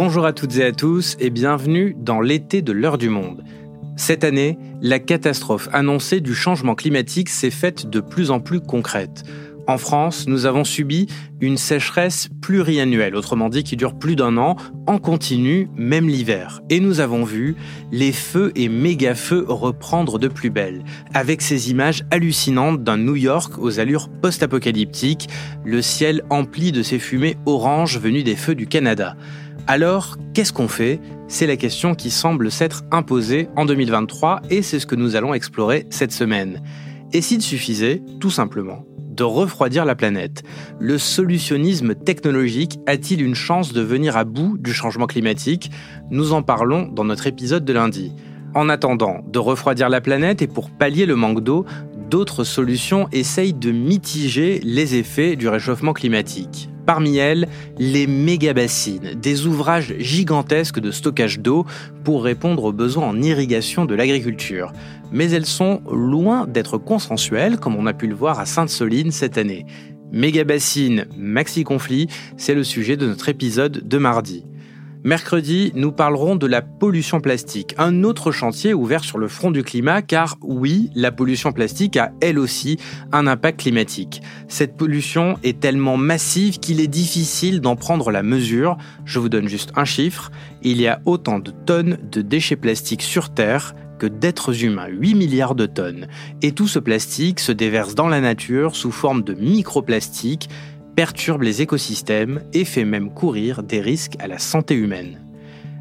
Bonjour à toutes et à tous et bienvenue dans l'été de l'heure du monde. Cette année, la catastrophe annoncée du changement climatique s'est faite de plus en plus concrète. En France, nous avons subi une sécheresse pluriannuelle, autrement dit qui dure plus d'un an, en continu, même l'hiver. Et nous avons vu les feux et méga-feux reprendre de plus belle, avec ces images hallucinantes d'un New York aux allures post-apocalyptiques, le ciel empli de ces fumées oranges venues des feux du Canada. Alors, qu'est-ce qu'on fait? C'est la question qui semble s'être imposée en 2023 et c'est ce que nous allons explorer cette semaine. Et s'il suffisait, tout simplement, de refroidir la planète. Le solutionnisme technologique a-t-il une chance de venir à bout du changement climatique? Nous en parlons dans notre épisode de lundi. En attendant de refroidir la planète et pour pallier le manque d'eau, d'autres solutions essayent de mitiger les effets du réchauffement climatique. Parmi elles, les méga-bassines, des ouvrages gigantesques de stockage d'eau pour répondre aux besoins en irrigation de l'agriculture. Mais elles sont loin d'être consensuelles, comme on a pu le voir à Sainte-Soline cette année. Méga-bassines, maxi-conflit, c'est le sujet de notre épisode de mardi. Mercredi, nous parlerons de la pollution plastique, un autre chantier ouvert sur le front du climat, car oui, la pollution plastique a elle aussi un impact climatique. Cette pollution est tellement massive qu'il est difficile d'en prendre la mesure. Je vous donne juste un chiffre, il y a autant de tonnes de déchets plastiques sur Terre que d'êtres humains, 8 milliards de tonnes. Et tout ce plastique se déverse dans la nature sous forme de microplastiques perturbe les écosystèmes et fait même courir des risques à la santé humaine.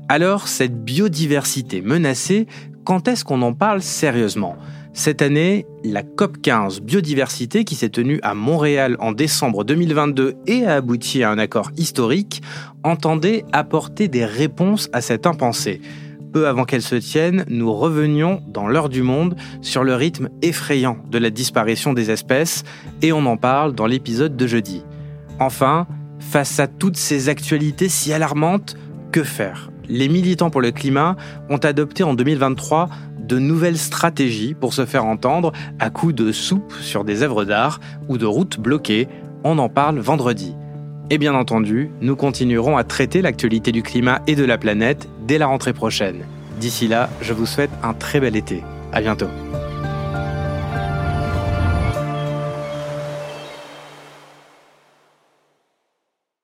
Alors, cette biodiversité menacée, quand est-ce qu'on en parle sérieusement? Cette année, la COP15 biodiversité qui s'est tenue à Montréal en décembre 2022 et a abouti à un accord historique, entendait apporter des réponses à cette impensée. Peu avant qu'elle se tienne, nous revenions dans l'heure du monde sur le rythme effrayant de la disparition des espèces et on en parle dans l'épisode de jeudi. Enfin, face à toutes ces actualités si alarmantes, que faire? Les militants pour le climat ont adopté en 2023 de nouvelles stratégies pour se faire entendre à coups de soupe sur des œuvres d'art ou de routes bloquées. On en parle vendredi. Et bien entendu, nous continuerons à traiter l'actualité du climat et de la planète dès la rentrée prochaine. D'ici là, je vous souhaite un très bel été. À bientôt.